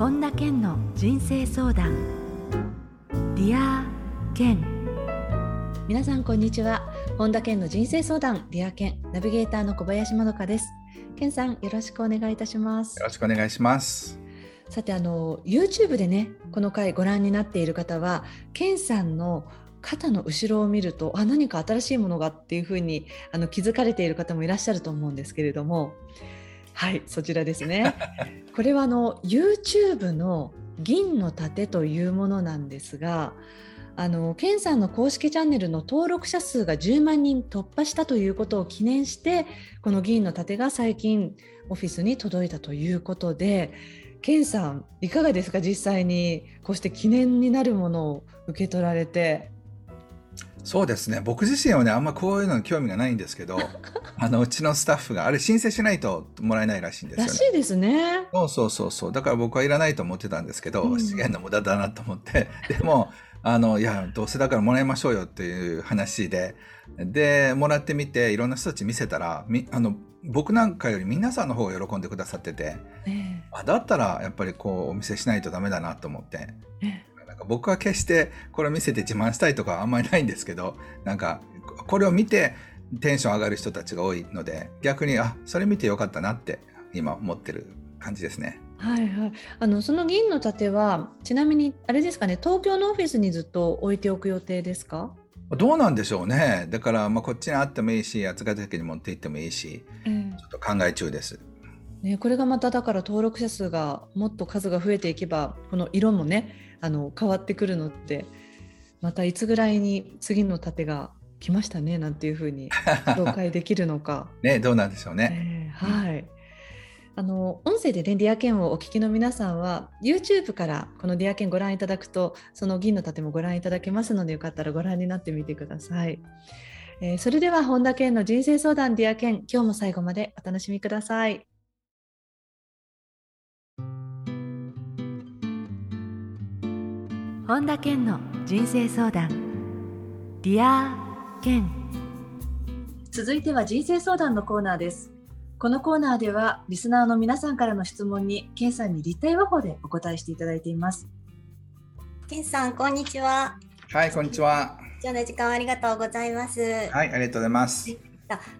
本田健の人生相談。 Dear Ken。皆さんこんにちは。本田健の人生相談。 Dear Ken。ナビゲーターの小林まどかです。健さんよろしくお願いいたします。よろしくお願いします。さてあの YouTube でねこの回ご覧になっている方は健さんの肩の後ろを見るとあ何か新しいものがっていうふうにあの気づかれている方もいらっしゃると思うんですけれどもはいそちらですね。これはあの YouTube の銀の盾というものなんですがあのケンさんの公式チャンネルの登録者数が10万人突破したということを記念してこの銀の盾が最近オフィスに届いたということでケンさんいかがですか？実際にこうして記念になるものを受け取られてそうですね。僕自身はねあんまこういうのに興味がないんですけど あのうちのスタッフがあれ申請しないともらえないらしいんですよ、ね、らしいですね。そうそうそうそう。だから僕はいらないと思ってたんですけど、うん、資源の無駄だなと思って。でもあのいやどうせだからもらいましょうよっていう話ででもらってみていろんな人たち見せたらみあの僕なんかより皆さんの方が喜んでくださってて、えー、あだったらやっぱりこうお見せしないとダメだなと思って、えー、か僕は決してこれを見せて自慢したいとかあんまりないんですけどなんかこれを見てテンション上がる人たちが多いので逆にあそれ見てよかったなって今思ってる感じですね。はいはい、あのその銀の盾はちなみにあれですかね東京のオフィスにずっと置いておく予定ですか？どうなんでしょうねだからまあこっちにあってもいいし八ヶ岳に持って行ってもいいし、ちょっと考え中です。ね、これがまただから登録者数がもっと数が増えていけばこの色もねあの変わってくるのってまたいつぐらいに次の盾が来ましたねなんていうふうに 紹介できるのか。ねどうなんでしょうね。えー、はい、あの音声でねディアケンをお聞きの皆さんは YouTube からこのディアケンご覧いただくとその銀の盾もご覧いただけますのでよかったらご覧になってみてください。えー、それでは本田健の人生相談ディアケン今日も最後までお楽しみください。本田健の人生相談。 Dear Ken。続いては人生相談のコーナーです。このコーナーではリスナーの皆さんからの質問にケンさんに立体話法でお答えしていただいています。ケンさんこんにちは。はいこんにちは。今日の時間ありがとうございます。はいありがとうございます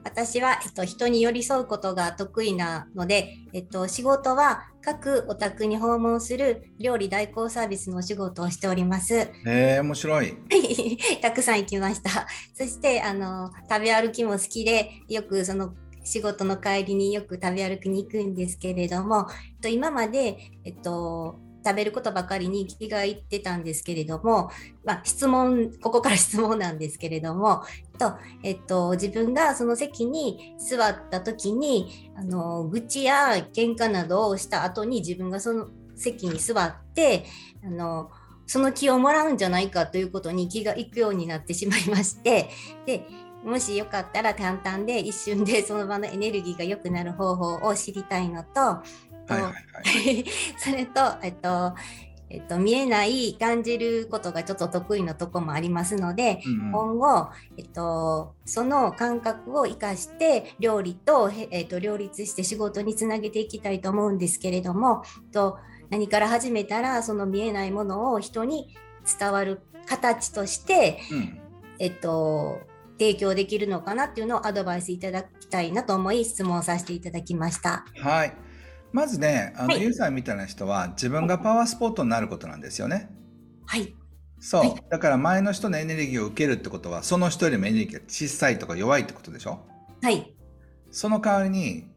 私は、えっと、人に寄り添うことが得意なので、えっと、仕事は各お宅に訪問する料理代行サービスのお仕事をしております。へえ、面白い。たくさん行きました。そして、あの、食べ歩きも好きで、よくその仕事の帰りによく食べ歩きに行くんですけれども、えっと、今まで、えっと、食べることばかりに気がいってたんですけれども、まあ、質問、ここから質問なんですけれども、とえっと、自分がその席に座った時に、あの、愚痴や喧嘩などをした後に自分がその席に座って、あの、その気をもらうんじゃないかということに気がいくようになってしまいまして、で、もしよかったら簡単で一瞬でその場のエネルギーが良くなる方法を知りたいのと、はいはいはい、それと、えっと、えっと、見えない感じることがちょっと得意なとこもありますので、うんうん、今後、えっと、その感覚を生かして料理と,、えっと両立して仕事につなげていきたいと思うんですけれども、えっと、何から始めたらその見えないものを人に伝わる形として、うん、えっと提供できるのかなっていうのをアドバイスいただきたいなと思い質問させていただきました。はい。まずね、あの、はい、ユーザーみたいな人は自分がパワースポットになることなんですよね。はい。そう、はい、だから前の人のエネルギーを受けるってことは、その人よりもエネルギーが小さいとか弱いってことでしょ？はい。その代わりに、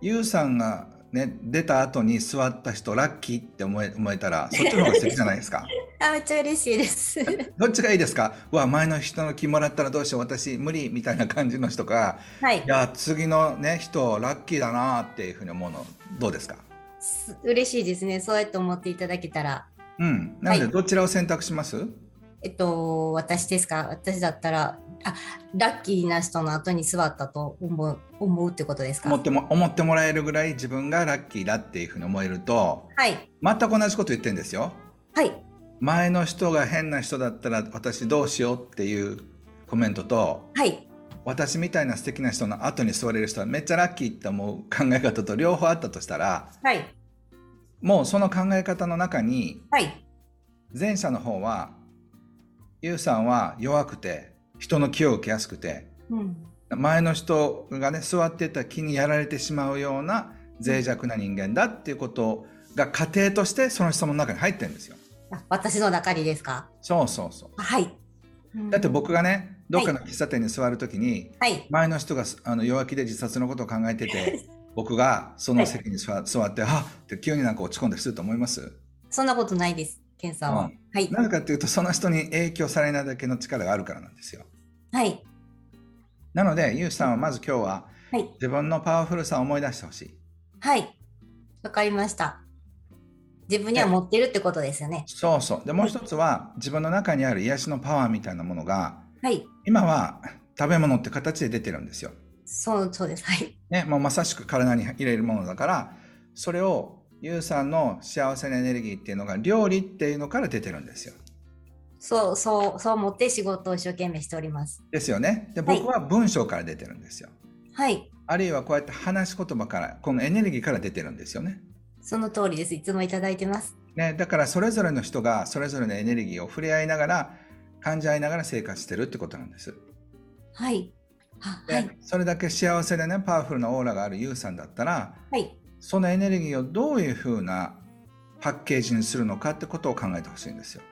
ユーさんがね、出た後に座った人ラッキーって思え思えたらそっちの方が素敵じゃないですかあめっちゃ嬉しいです。どっちがいいですか？わ前の人の気もらったらどうしよう私無理みたいな感じの人が、はい、いや次のね人ラッキーだなっていうふうに思うのどうですか？嬉しいですね。そうやって思っていただけたら。うん。なのでどちらを選択します、はい、えっと私ですか？私だったらあラッキーな人の後に座ったと思う思うってことですか？思っても思ってもらえるぐらい自分がラッキーだっていうふうに思えると、はい、全く同じこと言ってるんですよ。はい、前の人が変な人だったら私どうしようっていうコメントと、はい、私みたいな素敵な人の後に座れる人はめっちゃラッキーって思う考え方と両方あったとしたら、はい、もうその考え方の中にはい。前者の方はユウさんは弱くて人の気を受けやすくてうん。前の人がね座ってた木にやられてしまうような脆弱な人間だっていうことが過程としてその質問の中に入ってるんですよ。あ私の中にですか？そうそうそう。はい。だって僕が。がねどっかの喫茶店に座るときに、はい。前の人があの弱気で自殺のことを考えてて僕がその席に座,、座ってはっって急になんか落ち込んだりすると思います？そんなことないです、ケンさんは。うんはい。なぜかっていうとその人に影響されないだけの力があるからなんですよ。はい。なのでユウさんはまず今日ははい。自分のパワフルさを思い出してほしい。はい。わかりました。自分には持ってるってことですよね。そうそう。でもう一つは自分の中にある癒しのパワーみたいなものがはい。今は食べ物って形で出てるんですよ。そう、そうです。はい。ね、もうまさしく体に入れるものだからそれをユウさんの幸せなエネルギーっていうのが料理っていうのから出てるんですよ。そう、そう、そう思って仕事を一生懸命しております。ですよね。ではい僕は文章から出てるんですよ。はい。あるいはこうやって話し言葉からこのエネルギーから出てるんですよね。その通りです。いつもいただいてます。ねだからそれぞれの人がそれぞれのエネルギーを触れ合いながら感じ合いながら生活してるってことなんです。はい。はい。それだけ幸せでねパワフルなオーラがあるユウさんだったらはい。そのエネルギーをどういうふうなパッケージにするのかってことを考えてほしいんですよ。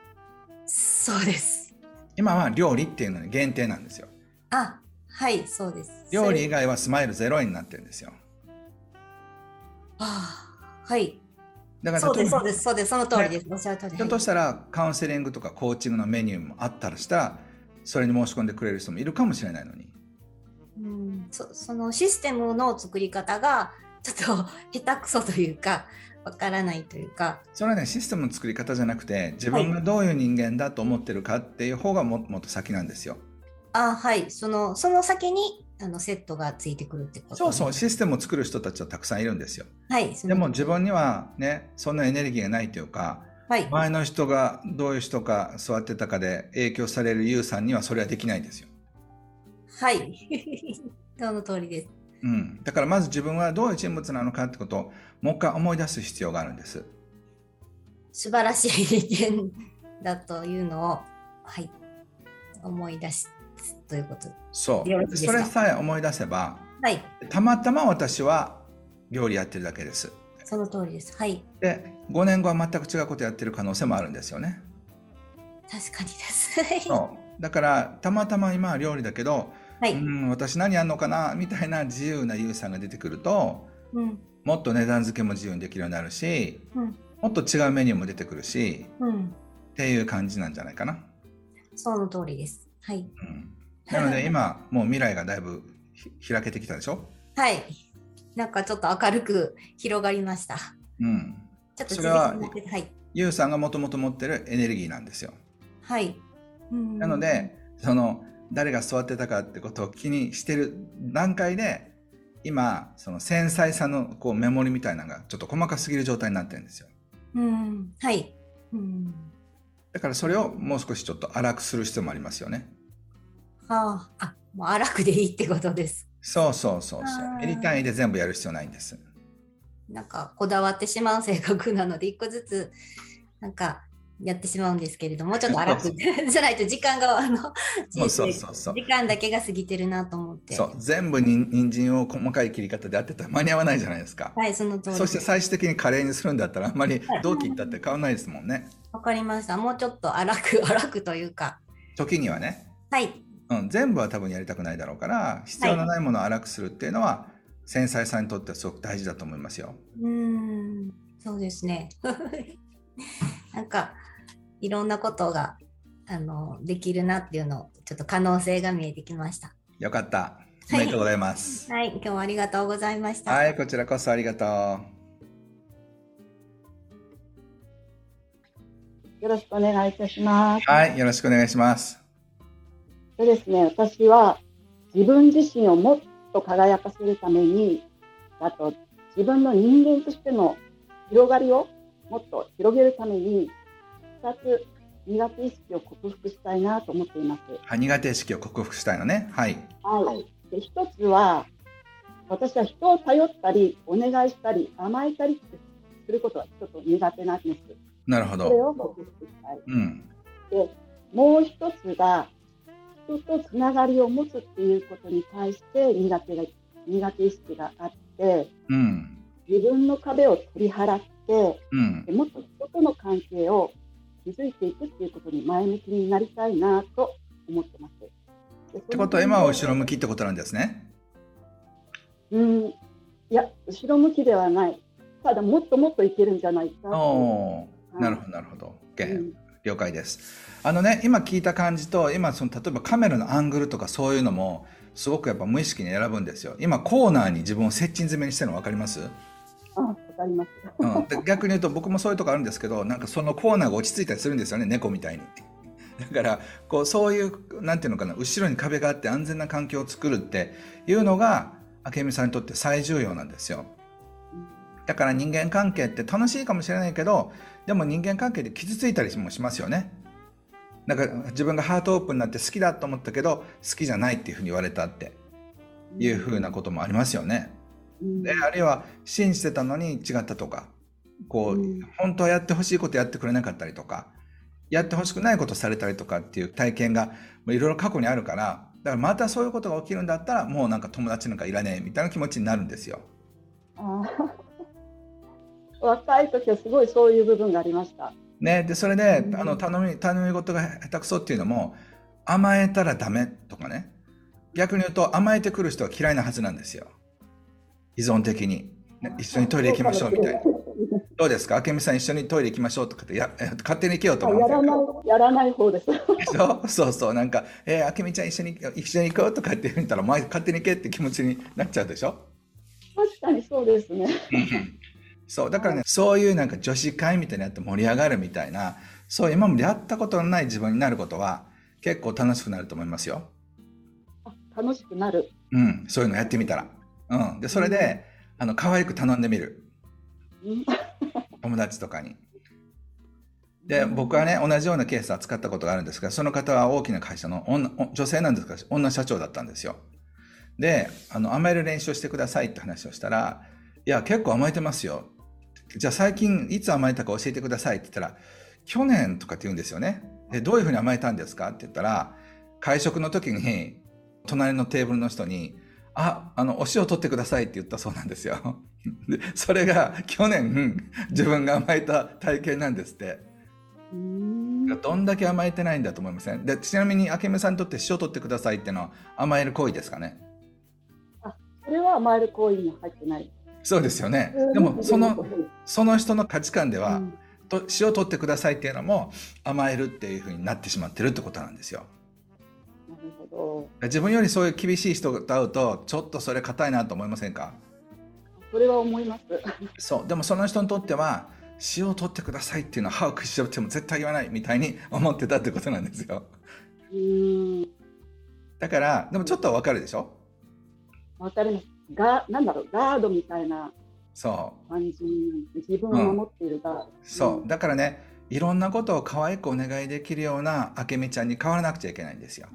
そうです。今は料理っていうのに限定なんですよ。あ、はい、そうです。料理以外はスマイルゼロ円になってるんですよ。あはい。だからそうです、そうです、そうです。その通りです。おっしゃる通り。ひょっとしたらカウンセリングとかコーチングのメニューもあったらしたらそれに申し込んでくれる人もいるかもしれないのに。うん、そそのシステムの作り方がちょっと 下手くそというかわからないというかそれはねシステムの作り方じゃなくて自分がどういう人間だと思ってるかっていう方がももっと先なんですよ。あはいそのその先にあのセットがついてくるってことそうそうシステムを作る人たちはたくさんいるんですよ。はいでも自分にはねそんなエネルギーがないというかはい。前の人がどういう人か座ってたかで影響されるユウさんにはそれはできないんですよ。はい。その通りです。うん、だからまず自分はどういう人物なのかってことをもう一回思い出す必要があるんです。素晴らしい人間だというのをはい思い出すということ。ですかそれさえ思い出せばはい。たまたま私は料理やってるだけです。その通りです。はい。で5年後は全く違うことやってる可能性もあるんですよね。確かにです。はい。そう。だからたまたま今は料理だけど、はい、うん私何やんのかなみたいな自由なユウさんが出てくるとうん。もっと値段付けも自由にできるようになるしうん。もっと違うメニューも出てくるしうん。っていう感じなんじゃないかな。その通りです。はい。うん、なので今もう未来がだいぶひ開けてきたでしょ、はい。なんかちょっと明るく広がりました。うん、ちょっとそれははい。ユウさんがもともと持ってるエネルギーなんですよ。はい。うんなので、その誰が座ってたかってことを気にしてる段階で今その繊細さのこうメモリみたいなのがちょっと細かすぎる状態になってるんですよ。うん。はい。うん。だからそれをもう少しちょっと荒くする必要もありますよね。はあ。あ、もう荒くでいいってことです。そうそうそうそうあ。ーやりたいで全部やる必要ないんです。なんかこだわってしまう性格なので、一個ずつ、なんか、やってしまうんですけれども、ちょっと荒く、じゃないと時間が、あの、そうそうそうそう時間だけが過ぎてるなと思って。そう全部に人参を細かい切り方でやってたら間に合わないじゃないですか。はい、その通りそして。最終的にカレーにするんだったらあんまりどう切ったって変わらないですもんね。わかりました。もうちょっと荒く、荒くというか。時にはね、はい。うん、全部は多分やりたくないだろうから必要のないものを荒くするっていうのは、繊細さにとってはすごく大事だと思いますよ。うーん、そうですね。なんかいろんなことがあのできるなっていうのをちょっと可能性が見えてきました。よかった。おめでとうございます。はい、今日はありがとうございました。はい、こちらこそありがとう。よろしくお願いいたします。はい、よろしくお願いします。でですね、私は自分自身をもっと輝かせるために、あと自分の人間としての広がりをもっと広げるために、2つ苦手意識を克服したいなと思っています。はい、苦手意識を克服したいのね。はい。はい。で、一つは、私は人を頼ったり、お願いしたり、甘えたりってすることはちょっと苦手なんです。なるほそれど。を克服したい。うん。で、もう一つが、人とつながりを持つっていうことに対して苦手が、苦手意識があって、うん。自分の壁を取り払って、うんで。もっと人との関係を築いていくっていうことに前向きになりたいなと思ってます。っってことは今は後ろ向きってことなんですね。うん、いや、後ろ向きではない。ただ、もっともっといけるんじゃないか。おお、なるほどなるほど。OK 了解です。あのね、今聞いた感じと、今その例えばカメラのアングルとかそういうのも、すごくやっぱ無意識に選ぶんですよ。今コーナーに自分を接近詰めにしてるの分かります、あ、わかります。うん、で逆に言うと僕もそういうとこあるんですけど、なんかそのコーナーが落ち着いたりするんですよね、猫みたいに。だからこうそういうなんていうのかな後ろに壁があって安全な環境を作るっていうのが明美さんにとって最重要なんですよ。だから人間関係って楽しいかもしれないけどでも人間関係で傷ついたりもしますよね。なんか自分がハートオープンになって好きだと思ったけど好きじゃないっていうふうに言われたって。いうふうなこともありますよね。うん。であるいは信じてたのに違ったとか。こう、うん。本当はやってほしいことやってくれなかったりとか。やってほしくないことされたりとかっていう体験がいろいろ過去にあるから。だからまたそういうことが起きるんだったらもうなんか友達なんかいらねえみたいな気持ちになるんですよ。若い時はすごいそういう部分がありました。ね、でそれでうん。あの頼み頼み事が下手くそっていうのも甘えたらダメとかね。逆に言うと甘えてくる人は嫌いなはずなんですよ。依存的に、ね、一緒にトイレ行きましょうみたいな。どうですか？明美さん一緒にトイレ行きましょうとかってやえ勝手に行けようと思うんやらない、やらない方です。でしょ？そうそう。なんか「えー、明美ちゃん一緒に一緒に行こう」とかって言ったら「お前勝手に行け」って気持ちになっちゃうでしょ？確かにそうですね。そうだからねそういうなんか女子会みたいなやって盛り上がるみたいなそう今までやったことのない自分になることは結構楽しくなると思いますよ。あ楽しくなる。うん、そういうのやってみたら。うん、でそれであの可愛く頼んでみるうん 友達とかに。で僕はね同じようなケース扱ったことがあるんですがその方は大きな会社の女女性なんですが女社長だったんですよ。であの甘える練習をしてくださいって話をしたら「いや結構甘えてますよ」じゃあ最近いつ甘えたか教えてくださいって言ったら「去年」とかって言うんですよね。でどういうふうに甘えたんですか？って言ったら会食の時に隣のテーブルの人に「ああのお塩取ってください」って言ったそうなんですよ。でそれが去年自分が甘えた体験なんですって。うんどんだけ甘えてないんだと思いません？でちなみに明美さんにとって塩取ってくださいっていうのは甘える行為ですかね？それは甘える行為に入ってない。そうですよね。でもそのその人の価値観では、うんと塩取ってくださいっていうのも甘えるっていうふうになってしまってるってことなんですよ。なるほど。自分よりそういう厳しい人と会うとちょっとそれ硬いなと思いませんか？それは思います。そうでもその人にとっては塩を取ってくださいっていうのは歯を食いしばっても絶対言わないみたいに 思ってたってことなんですよ。うん。だからでもちょっとはわかるでしょ？わかります。が、なんだろう、ガードみたいなそう感じ。自分を守っているガード。そうだからねいろんなことを可愛くお願いできるような明美ちゃんに変わらなくちゃいけないんですよ。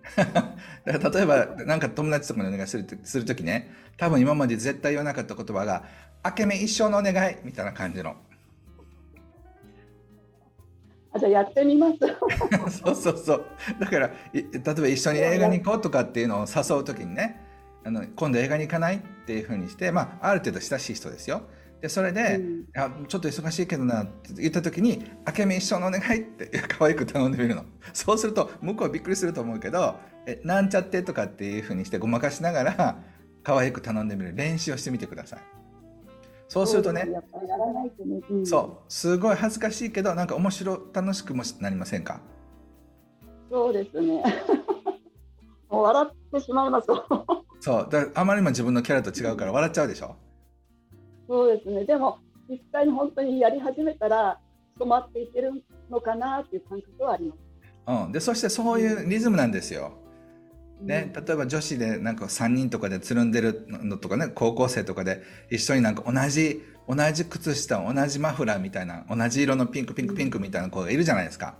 だから例えばなんか友達とかにお願いするとする時ね多分今まで絶対言わなかった言葉が「明美一生のお願い」みたいな感じのあ、じゃあやってみます。そうそうそうだからい例えば一緒に映画に行こうとかっていうのを誘う時にねあの今度映画に行かないっていうふうにして、まあ、ある程度親しい人ですよ。でそれで、うん。あちょっと忙しいけどなって言った時に「明美一生のお願い」って 可愛く頼んでみるの。そうすると向こうはびっくりすると思うけど「えなんちゃって」とかっていうふうにしてごまかしながら可愛く頼んでみる。練習をしてみてください。そうするとねそうすごい恥ずかしいけどなんか面白楽しくもなりませんか？そうですね。もう笑ってしまいます。そう。だあまりにも自分のキャラと違うから笑っちゃうでしょ？そうですね。でも、実際に本当にやり始めたら、染まっていけるのかなっていう感覚はあります。うん、でそしてそういうリズムなんですよ。ね、うん。例えば女子でなんか3人とかでつるんでるのとかね高校生とかで一緒になんか同じ同じ靴下同じマフラーみたいな同じ色のピンクピンクピンクみたいな子がいるじゃないですか。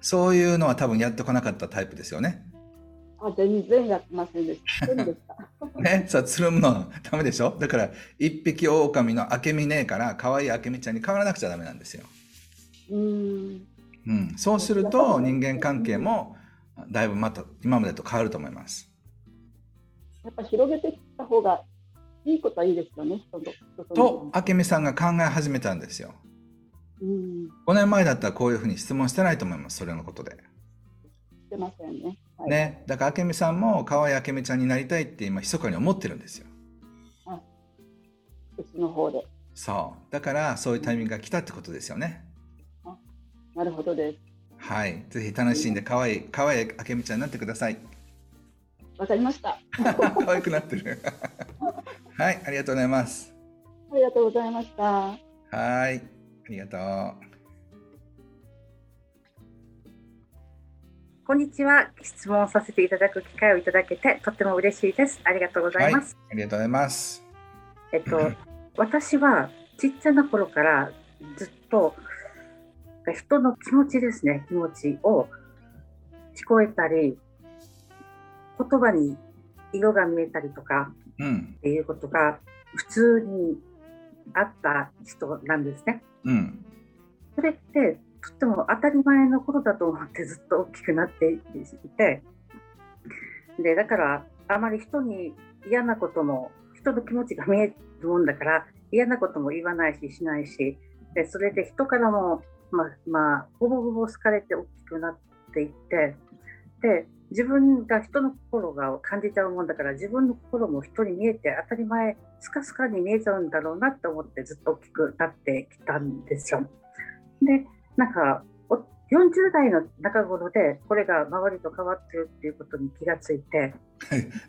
そういうのは多分やってこなかったタイプですよねああ、全然やってませんでした。した。ね、さ、つるむのダメでしょ？だから、一匹狼の明美姉から可愛い明美ちゃんに変わらなくちゃダメなんですよ。うーん。うん。そうすると、人間関係も、だいぶまた今までと変わると思います。やっぱ広げていった方がいいことはいいですよね、人と。人と、明美さんが考え始めたんですよ。うん。5年前だったらこういうふうに質問してないと思います、それのことで。してませんね。はい、ね。だから明美さんも可愛い明美ちゃんになりたいって今、密かに思ってるんですよ。うちの方で。そう。だから、そういうタイミングが来たってことですよね。なるほどです。はい。ぜひ楽しんで可愛い、可愛い明美ちゃんになってください。わかりました。あ 可愛くなってる。はい、ありがとうございます。りがとうございました。はい、ありがとう。こんにちは。質問させていただく機会をいただけてとっても嬉しいです。ありがとうございます。ありがとうございます。えっと、私はちっちゃな頃からずっと人の気持ちですね、気持ちを聞こえたり、言葉に色が見えたりとかうん、っていうことが普通にあった人なんですね。うん、それってとっても当たり前のことだと思ってずっと大きくなっていて、で、だからあまり人に嫌なことも、人の気持ちが見えるもんだから嫌なことも言わないししないし、で、それで人からも、ま、まあ、ほぼほぼ好かれて大きくなっていって、で、自分が人の心が感じちゃうもんだから自分の心も人に見えて当たり前スカスカに見えちゃうんだろうなって思ってずっと大きくなってきたんですよ。でなんかお40代の中頃でこれが周りと変わってるっていうことに気がついて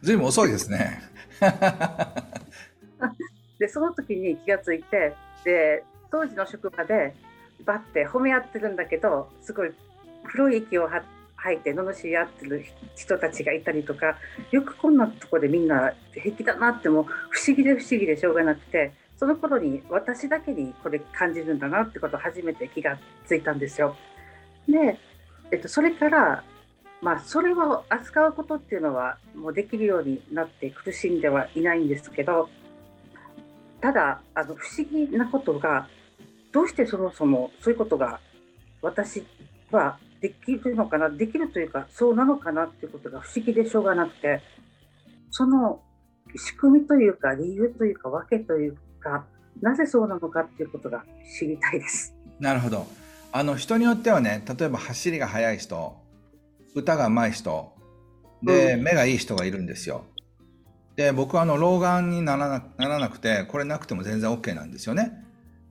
ずいぶん遅いですね。でその時に気がついてで当時の職場でバッて褒め合ってるんだけどすごい黒い息を吐いて罵り合ってる人たちがいたりとかよくこんなとこでみんな平気だなっても不思議で不思議でしょうがなくてその頃に私だけにこれ感じるんだなってことを初めて気がついたんですよ。で、えっと、それからまあそれを扱うことっていうのはもうできるようになって苦しんではいないんですけどただあの不思議なことがどうしてそもそもそういうことが私はできるのかなできるというかそうなのかなっていうことが不思議でしょうがなくてその仕組みというか理由というか訳というかなぜそうなのかっていうことが知りたいです。なるほど。あの人によってはね、例えば走りが速い人、歌が上手い人、で、うん目がいい人がいるんですよ。で、僕はあの老眼にならなならなくて、これなくても全然 OK なんですよね。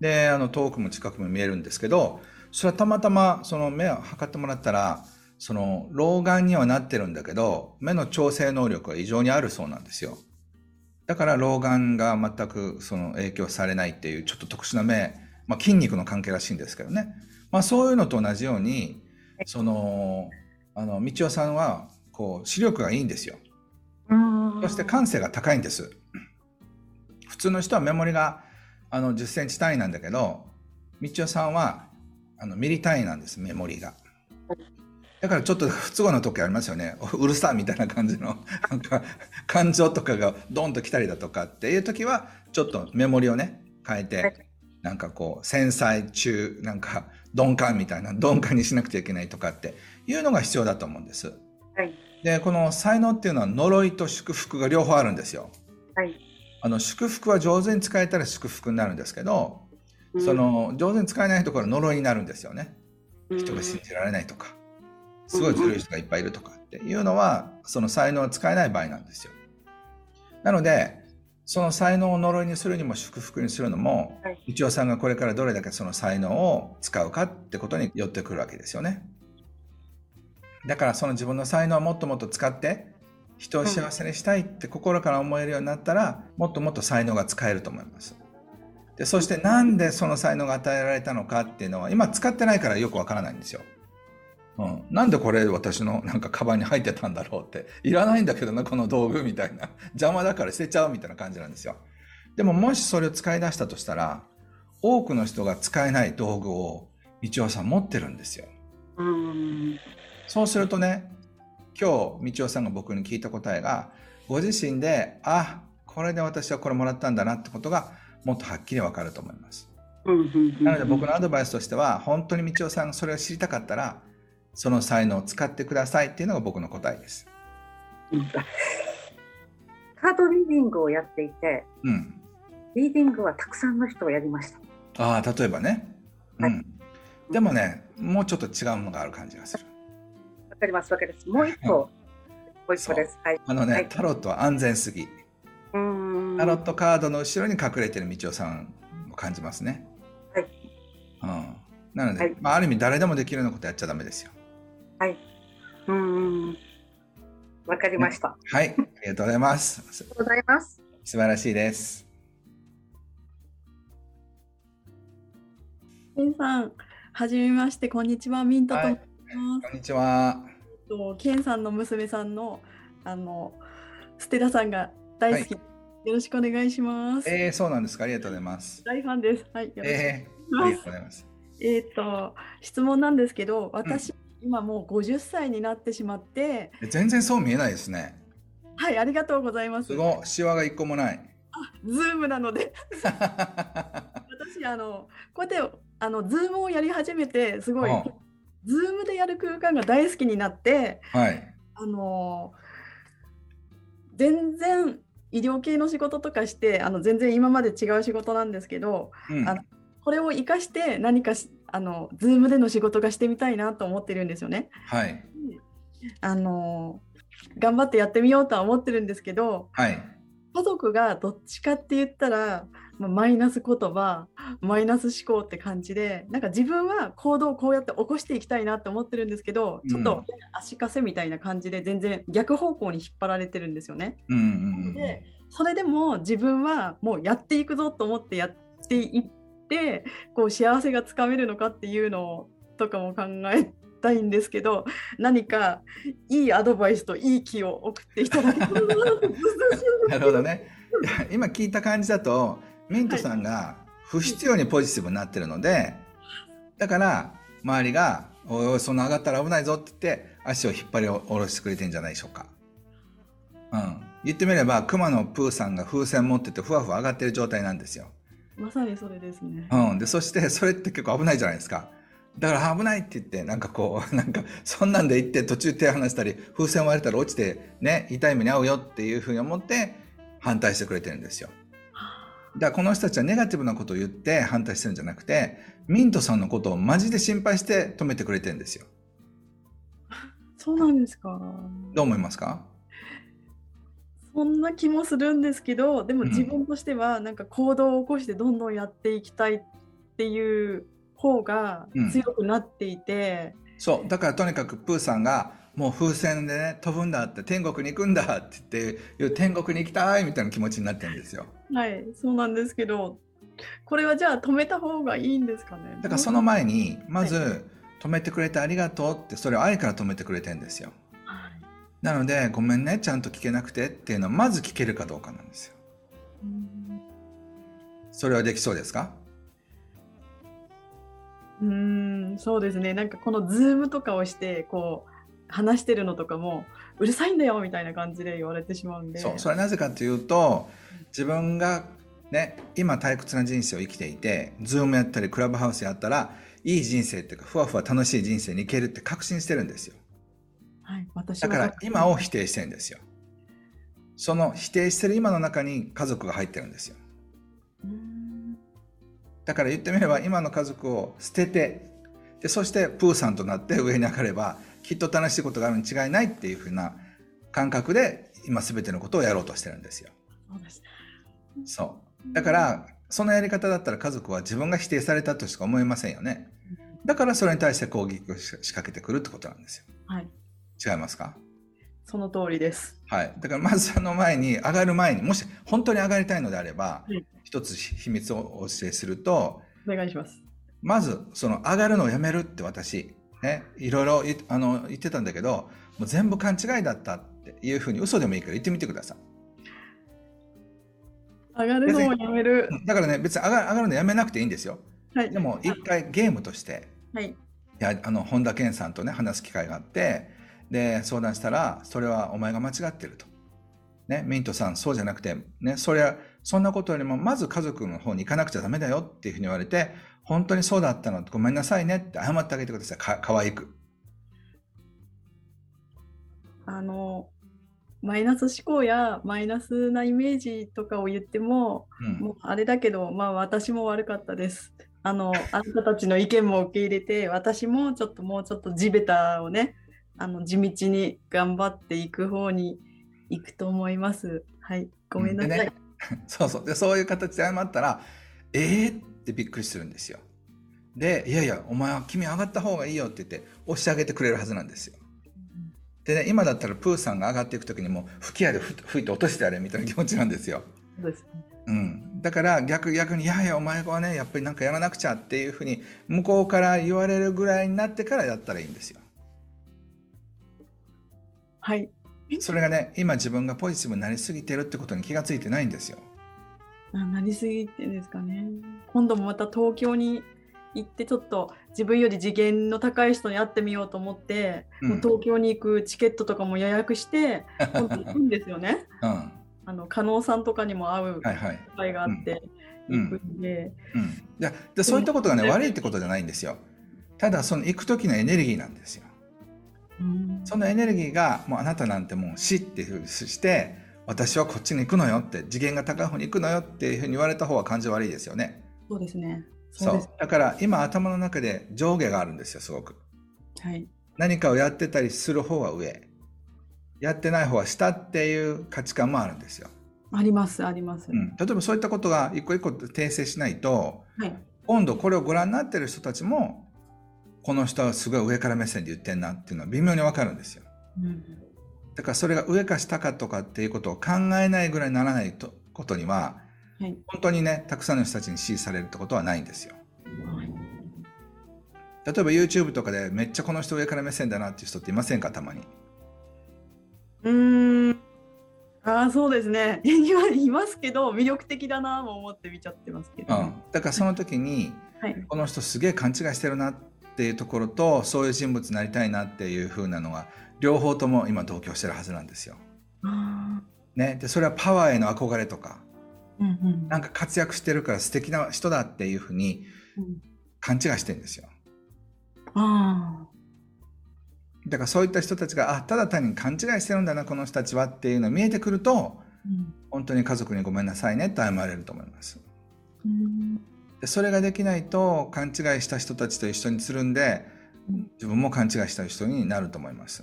で、あの遠くも近くも見えるんですけど、それはたまたまその目を測ってもらったら、その老眼にはなってるんだけど、目の調整能力が異常にあるそうなんですよ。だから老眼が全くその影響されないっていうちょっと特殊な目、まあ、筋肉の関係らしいんですけどね。まあそういうのと同じように、その、あの、道夫さんは、こう、視力がいいんですよ。そして感性が高いんです。普通の人はメモリがあの10センチ単位なんだけど、道夫さんはあのミリ単位なんです、メモリが。だからちょっと不都合な時ありますよね。うるさみたいな感じの、なんか感情とかがドンと来たりだとかっていう時は、ちょっとメモリをね、変えはて、なんかこう、繊細中、なんか鈍感みたいな、鈍感にしなくちゃいけないとかっていうのが必要だと思うんです。はいで、この才能っていうのは呪いと祝福が両方あるんですよ。はいあの祝福は上手に使えたら祝福になるんですけど、その上手に使えないところは呪いになるんですよね。人が信じられないとか、すごいずるい人がいっぱいいるとかっていうのは、その才能を使えない場合なんですよ。なので、その才能を呪いにするにも祝福にするのも、はい一応さんがこれからどれだけその才能を使うかってことによってくるわけですよね。だからその自分の才能をもっともっと使って、人を幸せにしたいって心から思えるようになったら、もっともっと才能が使えると思います。で、そしてなんでその才能が与えられたのかっていうのは、今使ってないからよくわからないんですよ。うん、なんでこれ私のなんかカバンに入ってたんだろうって、いらないんだけどな、この道具みたいな。邪魔だから捨てちゃうみたいな感じなんですよ。でももしそれを使い出したとしたら、多くの人が使えない道具を道夫さん持ってるんですよ。うんそうするとね、今日道夫さんが僕に聞いた答えがご自身であこれで私はこれもらったんだなってことがもっとはっきりわかると思います。なので僕のアドバイスとしては本当に道夫さんがそれを知りたかったらその才能を使ってくださいっていうのが僕の答えです。カードリーディングをやっていて、うん。リーディングはたくさんの人をやりました。ああ例えばね。うん。でもねもうちょっと違うものがある感じがする。わかります、わかります。もう一個、もう一個です。はい。あのね、はいタロットは安全すぎ。タロットカードの後ろに隠れてる道夫さんを感じますね。はい。うん。なので、はいまあ、ある意味誰でもできるようなことやっちゃダメですよ。はい。うーん。わかりました。あはい。ありがとうございます。すりがとうございます。素晴らしいです。ケンさん、はじめまして、こんにちは、ミントと申します。こんにちは。とケンさんの娘さんの、あの、ステラさんが大好き。よろしくお願いします。えー、そうなんですか。ありがとうございます。大ファンです。はい、よろしくお願いしえー、ありがとうます。ございます。えっ、と、質問なんですけど、私、今もう50歳になってしまって、え全然そう見えないですね。はい、ありがとうございます。すごい。シワが一個もない。ズームなので、私、あの、こうやって、あの、ズームをやり始めて、すごい、うんズームでやる空間が大好きになって、はい。あの全然医療系の仕事とかしてあの全然今まで違う仕事なんですけどうん。あこれを活かして何かしあの Zoom での仕事がしてみたいなと思ってるんですよね。はい。あの頑張ってやってみようとは思ってるんですけどはい。家族がどっちかって言ったら、まあマイナス言葉マイナス思考って感じでなんか自分は行動をこうやって起こしていきたいなって思ってるんですけどちょっうんと足かせみたいな感じで全然逆方向に引っ張られてるんですよね。うんうんうん。でそれでも自分はもうやっていくぞと思ってやっていってこう幸せがつかめるのかっていうのとかも考えたいんですけど何かいいアドバイスといい気を送っていただけたらな なるほどね。今聞いた感じだと、ミントさんが不必要にポジティブになってるので、だから周りが、おいおい、そんな上がったら危ないぞって言って、足を引っ張り下ろしてくれてんじゃないでしょうか。うん。言ってみれば、熊野プーさんが風船持ってて、ふわふわ上がってる状態なんですよ。まさにそれですね。うん。で、そして、それって結構危ないじゃないですか。だから危ないって言って、なんかこう、なんか、そんなんで言って途中手離したり、風船割れたら落ちて、ね、痛い目に遭うよっていうふうに思って、反対してくれてるんですよ。だからこの人たちはネガティブなことを言って反対してるんじゃなくて、ミントさんのことをマジで心配して止めてくれてるんですよ。そうなんですか。どう思いますか？そんな気もするんですけど、でもうん自分としてはなんか行動を起こしてどんどんやっていきたいっていう方がうん強くなっていて、そう。だからとにかくプーさんが、もう風船でね、飛ぶんだって、天国に行くんだって言って、天国に行きたいみたいな気持ちになってるんですよ。はい、そうなんですけど、これはじゃあ止めた方がいいんですかね？だからその前に、まず、止めてくれてありがとうって、それを愛から止めてくれてるんですよ。はいなので、ごめんね、ちゃんと聞けなくてっていうのは、まず聞けるかどうかなんですよ。うんそれはできそうですか？うーん、そうですね。なんかこのズームとかをしてこう話してるのとかもうるさいんだよみたいな感じで言われてしまうんで。そう、それはなぜかというと、自分がね、今退屈な人生を生きていて、ズームやったり、クラブハウスやったら、いい人生っていうか、ふわふわ楽しい人生に行けるって確信してるんですよ。はい、私だはから今を否定してるんですよ。その否定してる今の中に家族が入ってるんですよ。だから言ってみれば今の家族を捨てて、でそしてプーさんとなって上に上がればきっと楽しいことがあるに違いないっていうふうな感覚で今全てのことをやろうとしてるんですよ。そう。だからそのやり方だったら家族は自分が否定されたとしか思えませんよね。だからそれに対して攻撃を仕掛けてくるってことなんですよ。はい、違いますか？その通りです。はい。だからまずその前に、上がる前に、もし本当に上がりたいのであればはい、一つ秘密をお教えすると、お願いします。まずその上がるのをやめるって私、ね、いろいろいあの言ってたんだけど、もう全部勘違いだったっていうふうに嘘でもいいから言ってみてください。上がるのをやめる。だからね、別に上が上がるのやめなくていいんですよ。はい。でも一回ゲームとして、はい。いやあの本田健さんとね話す機会があってで相談したらそれはお前が間違ってると。ね、ミントさんそうじゃなくて、ね、それはそんなことよりもまず家族の方に行かなくちゃダメだよっていうふうに言われて本当にそうだったのごめんなさいねって謝ってあげてくださいか可愛く。あのマイナス思考やマイナスなイメージとかを言っても、うんもうあれだけど、まあ私も悪かったです。あの、あなたたちの意見も受け入れて、私もちょっともうちょっと地べたをね、あの地道に頑張っていく方に行くと思います。はい、ごめんなさい。でね そうそうでそういう形で謝ったらえーってびっくりするんですよ。でいやいやお前は君上がった方がいいよって言って押してあげてくれるはずなんですよ。でね今だったらプーさんが上がっていく時にもう吹き矢でふ吹いて落としてやれみたいな気持ちなんですよ。そうですね。うん、だから逆逆に「いやいやお前はねやっぱりなんかやらなくちゃ」っていうふうに向こうから言われるぐらいになってからやったらいいんですよ。はい。それがね今自分がポジティブになりすぎてるってことに気がついてないんですよ。あなりすぎてですかね。今度もまた東京に行ってちょっと自分より次元の高い人に会ってみようと思って、うんもう東京に行くチケットとかも予約して 今度行くんですよね。うん、はあの加納さんとかにも会う。機会があってうん行くんで、うん、いやでそういったことがねうん悪いってことじゃないんですよ。ただその行く時のエネルギーなんですよ。うんそのエネルギーがもうあなたなんてもう死っていうふうにして私はこっちに行くのよって次元が高い方に行くのよっていうふうに言われた方は感じ悪いですよね。そうですね。そそう。だから今頭の中で上下があるんですよすごく。はい。何かをやってたりする方は上やってない方は下っていう価値観もあるんですよ。ありますあります。うん、例えばそういったことが一個一個訂正しないとはい。今度これをご覧になってる人たちもこの人はすごい上から目線で言ってんなっていうのは微妙にわかるんですよ。うんだからそれが上か下かとかっていうことを考えないぐらいにならないとことにははい。本当にねたくさんの人たちに支持されるってことはないんですよ。はい例えば YouTube とかでめっちゃこの人上から目線だなっていう人っていませんか？たまに。うーん。ああそうですね。いますけど魅力的だなも思って見ちゃってますけど。うん、だからその時にはい。この人すげえ勘違いしてるなっていうところとそういう人物になりたいなっていう風なのは両方とも今同居してるはずなんですよ。あね、でそれはパワーへの憧れとかーうんうん。なんか活躍してるから素敵な人だっていう風にうん。勘違いしてるんですよ。あだからそういった人たちがあただ単に勘違いしてるんだなこの人たちはっていうのが見えてくるとーうん。本当に家族にごめんなさいねって謝れると思います。うんでそれができないと勘違いした人たちと一緒にするんでうん自分も勘違いした人になると思います。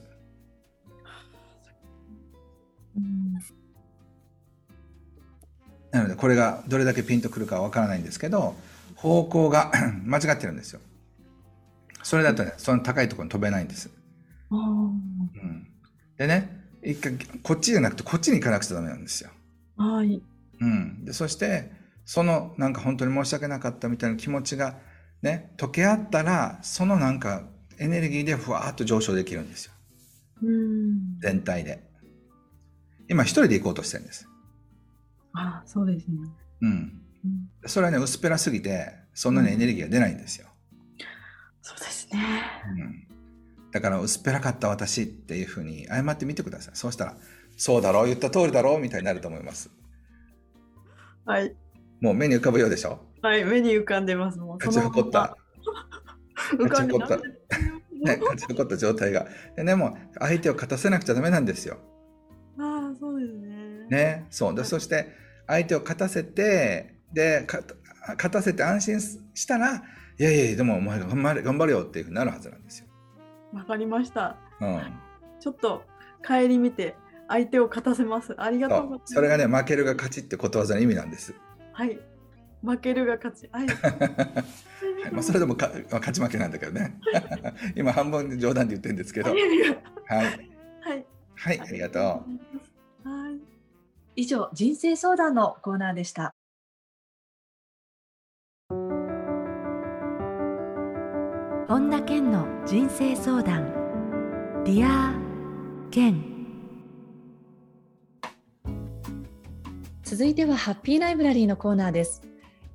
うんなのでこれがどれだけピンとくるかわからないんですけど方向が 間違ってるんですよ。それだとねその高いところに飛べないんです。うん、でね一回こっちじゃなくてこっちに行かなくちゃダメなんですよ。はい。うん、でそしてそのなんか本当に申し訳なかったみたいな気持ちがね溶け合ったらそのなんかエネルギーでふわーっと上昇できるんですようん。全体で。今一人で行こうとしてるんです。あーそうですね。うん、うんそれはね薄っぺらすぎてそんなにエネルギーが出ないんですよ。そうですね。うんだから薄っぺらかった私っていうふうに謝ってみてください。そうしたら、そうだろう、言った通りだろうみたいになると思います。はい。もう目に浮かぶようでしょ？はい、目に浮かんでます。もう勝ち誇った、浮かんで勝ち誇ね、勝ち残った状態が。でね、もう相手を勝たせなくちゃダメなんですよ。ああ、そうですね。ね、そう。で、そして相手を勝たせて、で、か勝たせて安心したら、いやいやいや、でもお前頑張れ、頑張れよっていうふうになるはずなんですよ。わかりました。うん。ちょっと帰り見て相手を勝たせます。ありがとうそございうます。それがね、負けるが勝ちってことわざの意味なんです。はい。負けるが勝ち。はい。まあ、それでもかまあ勝ち負けなんだけどね。今半分冗談で言ってるんですけど。はい。はい。はい、ありがとう。はい。以上人生相談のコーナーでした本田健の人生相談 Dear Ken 続いてはハッピーライブラリーのコーナーです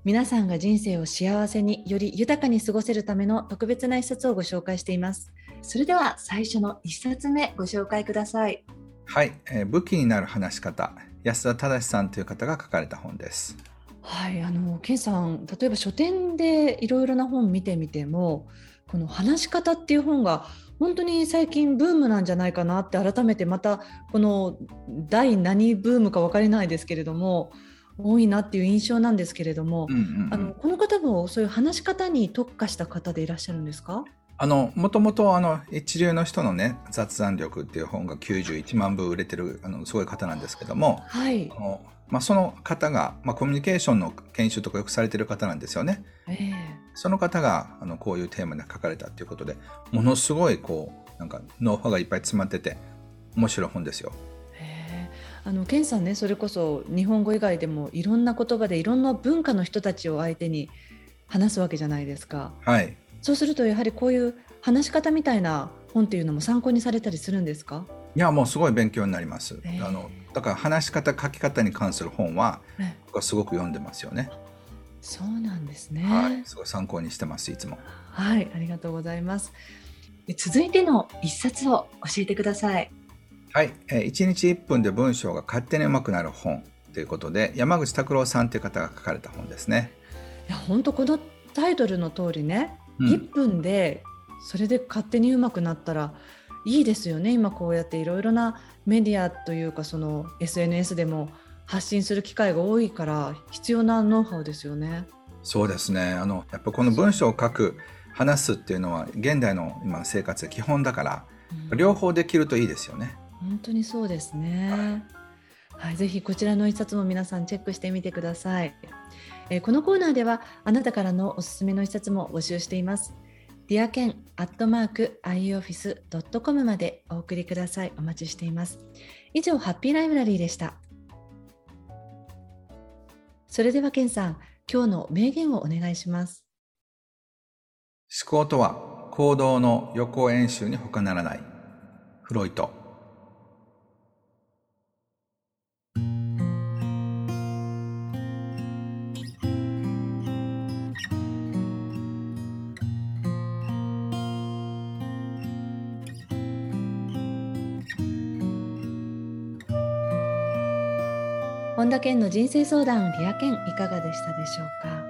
皆さんが人生を幸せにより豊かに過ごせるための特別な一冊をご紹介しています。それでは最初の一冊目ご紹介ください。はい、えー武器になる話し方安田正さんという方が書かれた本です。はい、あのケンさん、例えば書店でいろいろな本見てみても、この話し方っていう本が本当に最近ブームなんじゃないかなって改めてまたこの第何ブームか分からないですけれども多いなっていう印象なんですけれども、うんうんうん。あのこの方もそういう話し方に特化した方でいらっしゃるんですか？あの、もともとあの、一流の人のね、雑談力っていう本が91万部売れてる、あの、すごい方なんですけども、はい。あ、のまあ、その方が、まあ、コミュニケーションの研修とかよくされてる方なんですよね。ええその方が、あの、こういうテーマで書かれたっていうことで、ものすごい、こう、なんか、ノウハウがいっぱい詰まってて、面白い本ですよ。あのケンさんねそれこそ日本語以外でもいろんな言葉でいろんな文化の人たちを相手に話すわけじゃないですか。はい。そうするとやはりこういう話し方みたいな本っていうのも参考にされたりするんですか？いや、もうすごい勉強になります。えーあの、だから話し方、書き方に関する本は、ね僕はすごく読んでますよね。そうなんですね。はい。すごい参考にしてます、いつも。はい、ありがとうございます。で続いての一冊を教えてください。はい、えー、1日1分で文章が勝手に上手くなる本ということで山口拓郎さんという方が書かれた本ですね。いや本当このタイトルの通りね、うん1分でそれで勝手に上手くなったらいいですよね。今こうやっていろいろなメディアというかその SNS でも発信する機会が多いから必要なノウハウですよね。そうですねあのやっぱこの文章を書く話すっていうのは現代の今の生活で基本だからうん両方できるといいですよね。本当にそうですね。はい、ぜひこちらの一冊も皆さんチェックしてみてください。えーこのコーナーではあなたからのおすすめの一冊も募集しています。ディアケンアットマーク ioffice.com までお送りください。お待ちしています。以上、ハッピーライブラリーでした。それではケンさん、今日の名言をお願いします。思考とは行動の予行演習に他ならない。フロイト。田健の人生相談リア健いかがでしたでしょうか？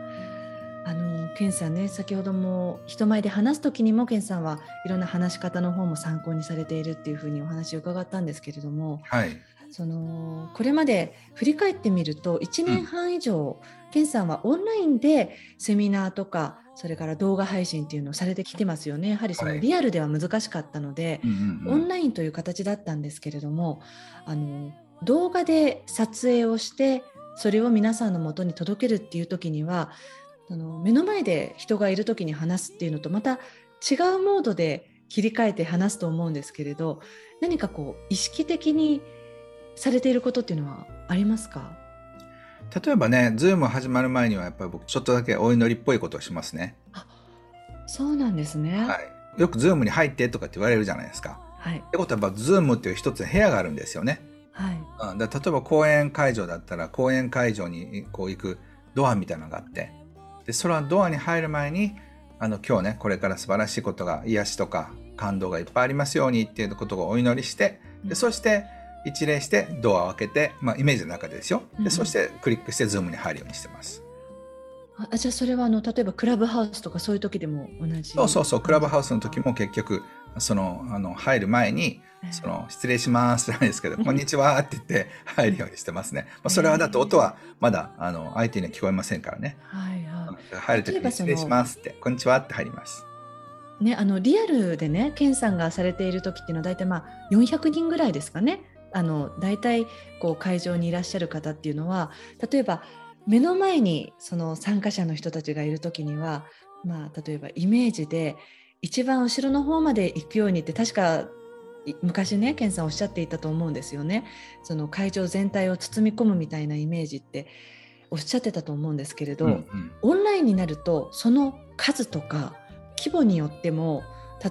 あの健さんね先ほども人前で話す時にも健さんはいろんな話し方の方も参考にされているっていうふうにお話を伺ったんですけれどもはい。そのこれまで振り返ってみると1年半以上、健さんはオンラインでセミナーとかそれから動画配信っていうのをされてきてますよね。やはりそはい。のリアルでは難しかったので、うんうんうん。オンラインという形だったんですけれどもあの動画で撮影をしてそれを皆さんのもとに届けるっていう時にはあの目の前で人がいる時に話すっていうのとまた違うモードで切り替えて話すと思うんですけれど何かこう意識的にされていることっていうのはありますか？例えばね、ズーム始まる前にはやっぱり僕ちょっとだけお祈りっぽいことをしますね。そうなんですね。はい。よくズームに入ってとかって言われるじゃないですか。はいってことはやっぱズームっていう一つの部屋があるんですよね。はい。うん、だ例えば講演会場だったら講演会場にこう行くドアみたいなのがあって。でそれはドアに入る前にあの今日ねこれから素晴らしいことが癒しとか感動がいっぱいありますようにっていうことをお祈りしてうん。でそして一礼してドアを開けて、まあ、イメージの中でですよ。うんでそしてクリックしてズームに入るようにしてます。あじゃあそれはあの例えばクラブハウスとかそういう時でも同じ？そうそうそう。クラブハウスの時も結局そのあの入る前にええその失礼しますじゃないですけど、こんにちはって言って入るようにしてますね。まあ、それはだと音はまだあの相手には聞こえませんからね。はいはい入る時に失礼しますって、こんにちはって入ります。ね、あのリアルでね、ケンさんがされている時っていうのは大体まあ400人ぐらいですかね。あの大体こう会場にいらっしゃる方っていうのは、例えば目の前にその参加者の人たちがいる時には、まあ例えばイメージで一番後ろの方まで行くようにって確かい昔ね、ケンさんおっしゃっていたと思うんですよね。その会場全体を包み込むみたいなイメージっておっしゃってたと思うんですけれど。うんうんオンラインになるとその数とか規模によっても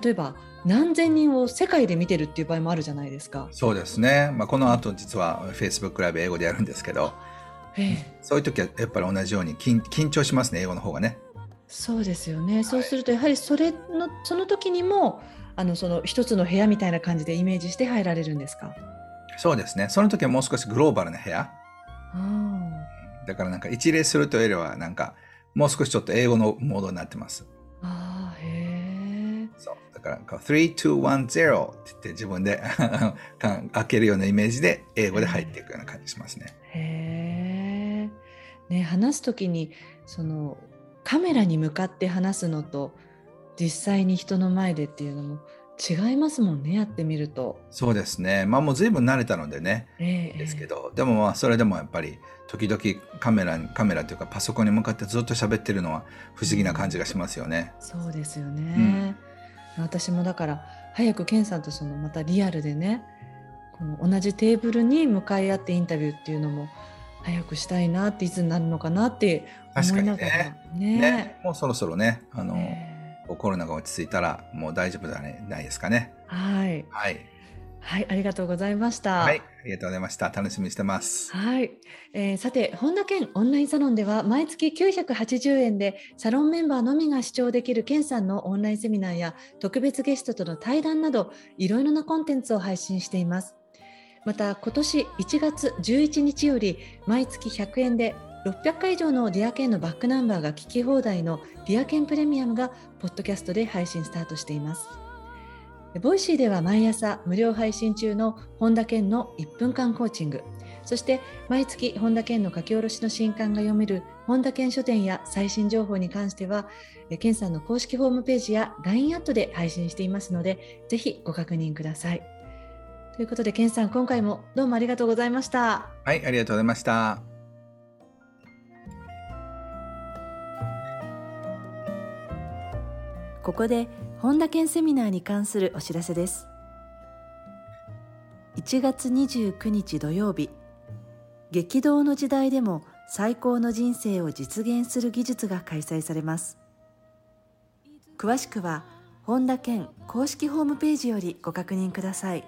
例えば何千人を世界で見てるっていう場合もあるじゃないですか。そうですね。まあ、この後実は Facebook ライブ英語でやるんですけど、ええそういう時はやっぱり同じように緊緊張しますね英語の方がね。そうですよね。そうするとやはりそれのその時にもあのその一つの部屋みたいな感じでイメージして入られるんですか？そうですね。その時はもう少しグローバルな部屋。あだからなんか一礼するというよりはなんかもう少しちょっと英語のモードになってます。あああへえ。そう。だからこう3、2、1、0って言って自分で か開けるようなイメージで英語で入っていくような感じしますね。へえ。ね話す時にそのカメラに向かって話すのと実際に人の前でっていうのも違いますもんねやってみると。そうですね。まあもう随分慣れたのでね。ええですけど、でもまあそれでもやっぱり時々カメラにカメラというかパソコンに向かってずっと喋ってるのは不思議な感じがしますよね。そうですよね、私もだから早くケンさんとそのまたリアルでねこの同じテーブルに向かい合ってインタビューっていうのも早くしたいなっていつになるのかなって思いながらねねもうそろそろね、あの、えコロナが落ち着いたらもう大丈夫じゃないですかね。えはいはい。はいありがとうございました。はい。ありがとうございました。楽しみにしてます。はい、えーさて本田健オンラインサロンでは毎月980円でサロンメンバーのみが視聴できる健さんのオンラインセミナーや特別ゲストとの対談などいろいろなコンテンツを配信していますまた今年1月11日より毎月100円で600回以上のディアケンのバックナンバーが聞き放題のDear Ken Premium がポッドキャストで配信スタートしていますボイシーでは毎朝無料配信中の本田健の1分間コーチングそして毎月本田健の書き下ろしの新刊が読める本田健書店や最新情報に関してはえ健さんの公式ホームページや LINE アットで配信していますのでぜひご確認ください。ということで健さん今回もどうもありがとうございました。はい。ありがとうございました。ここで本田健セミナーに関するお知らせです。1月29日土曜日激動の時代でも最高の人生を実現する技術が開催されます。詳しくは本田健公式ホームページよりご確認ください。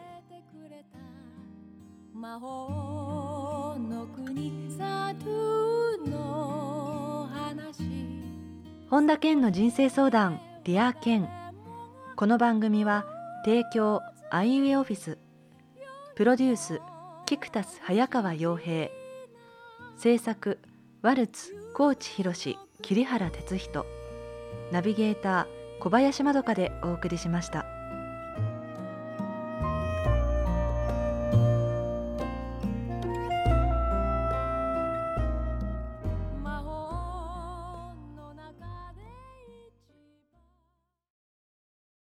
魔法の国サトゥーの話。本田健の人生相談 Dear Ken この番組は提供アイウェイオフィス。プロデュースキクタス早川洋平。制作ワルツ高知博桐原哲人。ナビゲーター小林まどかでお送りしました。